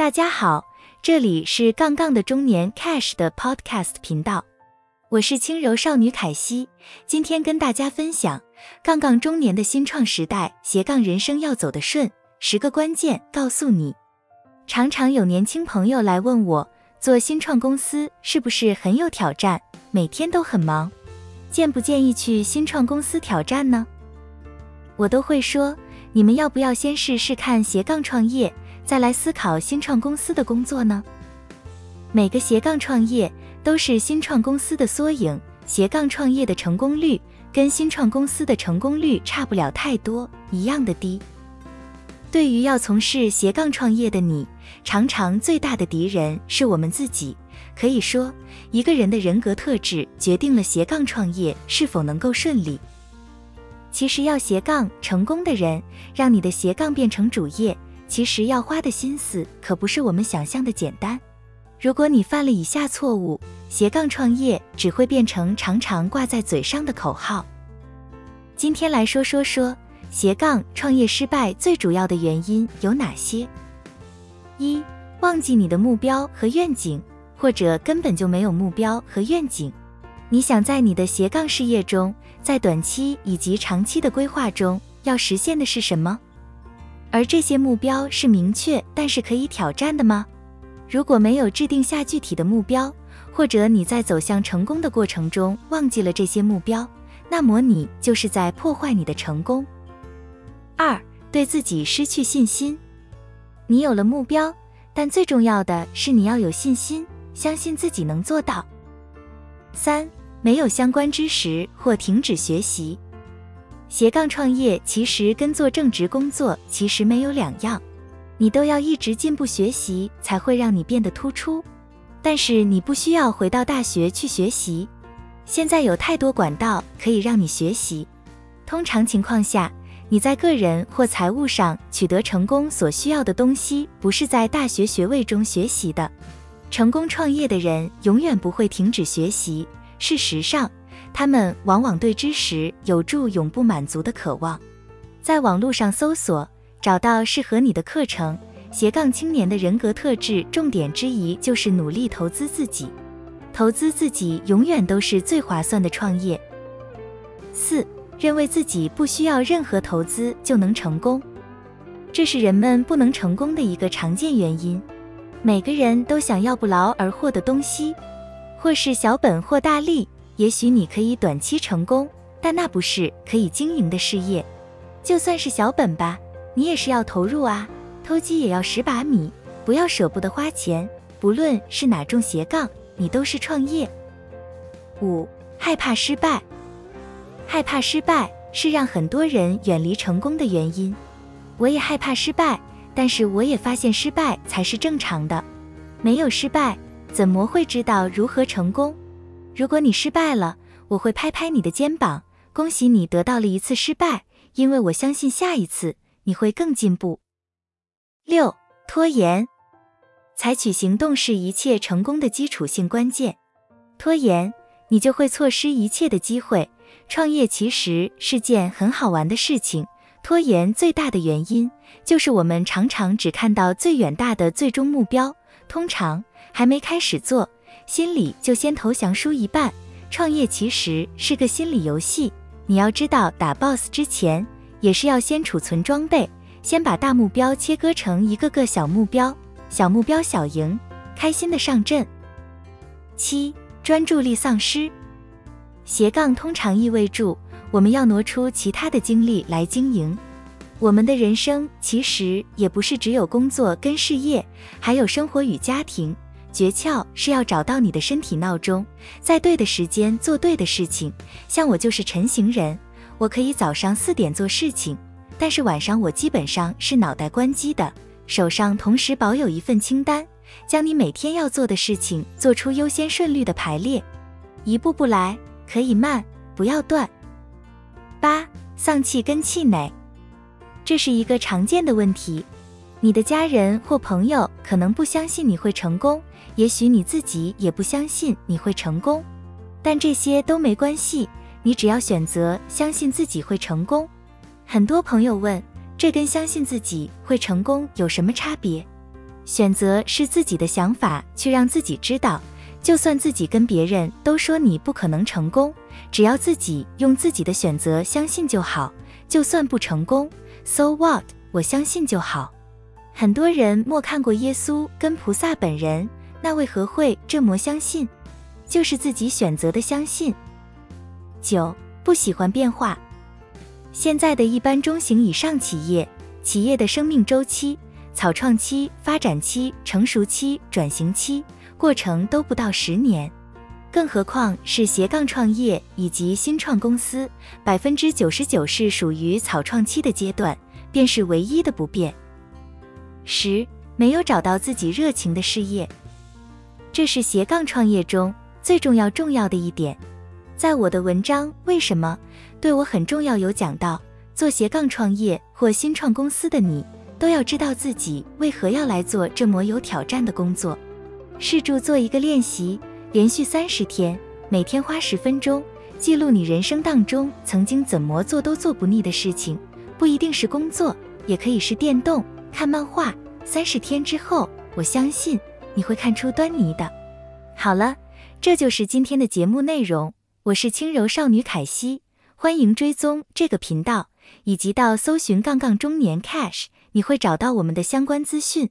大家好，这里是杠杠的中年 Cash 的 Podcast 频道，我是轻柔少女凯西，今天跟大家分享杠杠中年的新创时代斜杠人生要走得顺，十个关键告诉你。常常有年轻朋友来问我，做新创公司是不是很有挑战，每天都很忙，建不建议去新创公司挑战呢？我都会说，你们要不要先试试看斜杠创业？再来思考新创公司的工作呢？每个斜杠创业都是新创公司的缩影，斜杠创业的成功率跟新创公司的成功率差不了太多，一样的低。对于要从事斜杠创业的你，常常最大的敌人是我们自己。可以说，一个人的人格特质决定了斜杠创业是否能够顺利。其实要斜杠成功的人，让你的斜杠变成主业。其实要花的心思可不是我们想象的简单。如果你犯了以下错误，斜杠创业只会变成常常挂在嘴上的口号。今天来说说说斜杠创业失败最主要的原因有哪些？一、忘记你的目标和愿景，或者根本就没有目标和愿景。你想在你的斜杠事业中，在短期以及长期的规划中，要实现的是什么？而这些目标是明确但是可以挑战的吗？如果没有制定下具体的目标，或者你在走向成功的过程中忘记了这些目标，那么你就是在破坏你的成功。二，对自己失去信心。你有了目标，但最重要的是你要有信心，相信自己能做到。三，没有相关知识或停止学习。斜杠创业其实跟做正职工作其实没有两样，你都要一直进步学习，才会让你变得突出。但是你不需要回到大学去学习，现在有太多管道可以让你学习。通常情况下，你在个人或财务上取得成功所需要的东西，不是在大学学位中学习的。成功创业的人永远不会停止学习。事实上。他们往往对知识有助永不满足的渴望，在网络上搜索，找到适合你的课程。斜杠青年的人格特质重点之一就是努力投资自己，投资自己永远都是最划算的创业。四，认为自己不需要任何投资就能成功，这是人们不能成功的一个常见原因。每个人都想要不劳而获的东西，或是小本或大利。也许你可以短期成功，但那不是可以经营的事业。就算是小本吧，你也是要投入啊。偷鸡也要十把米，不要舍不得花钱。不论是哪种斜杠，你都是创业。五，害怕失败，害怕失败是让很多人远离成功的原因。我也害怕失败，但是我也发现失败才是正常的。没有失败，怎么会知道如何成功？如果你失败了，我会拍拍你的肩膀，恭喜你得到了一次失败，因为我相信下一次你会更进步。六，拖延，采取行动是一切成功的基础性关键。拖延，你就会错失一切的机会。创业其实是件很好玩的事情，拖延最大的原因就是我们常常只看到最远大的最终目标，通常还没开始做。心里就先投降，输一半。创业其实是个心理游戏，你要知道，打 BOSS 之前也是要先储存装备，先把大目标切割成一个个小目标，小目标小赢，开心的上阵。七，专注力丧失。斜杠通常意味着我们要挪出其他的精力来经营我们的人生，其实也不是只有工作跟事业，还有生活与家庭。诀窍是要找到你的身体闹钟，在对的时间做对的事情。像我就是晨行人，我可以早上四点做事情，但是晚上我基本上是脑袋关机的，手上同时保有一份清单，将你每天要做的事情做出优先顺序的排列，一步步来，可以慢，不要断。八，丧气跟气馁，这是一个常见的问题。你的家人或朋友可能不相信你会成功，也许你自己也不相信你会成功，但这些都没关系，你只要选择相信自己会成功。很多朋友问，这跟相信自己会成功有什么差别？选择是自己的想法，去让自己知道，就算自己跟别人都说你不可能成功，只要自己用自己的选择相信就好。就算不成功，so what？我相信就好。很多人莫看过耶稣跟菩萨本人，那为何会这么相信？就是自己选择的相信。九，不喜欢变化。现在的一般中型以上企业，企业的生命周期、草创期、发展期、成熟期、转型期过程都不到十年，更何况是斜杠创业以及新创公司，百分之九十九是属于草创期的阶段，便是唯一的不变。十，没有找到自己热情的事业，这是斜杠创业中最重要重要的一点。在我的文章《为什么对我很重要》有讲到，做斜杠创业或新创公司的你，都要知道自己为何要来做这么有挑战的工作。试着做一个练习，连续三十天，每天花十分钟，记录你人生当中曾经怎么做都做不腻的事情，不一定是工作，也可以是电动、看漫画。三十天之后，我相信你会看出端倪的。好了，这就是今天的节目内容。我是轻柔少女凯西，欢迎追踪这个频道，以及到搜寻“杠杠中年 cash”，你会找到我们的相关资讯。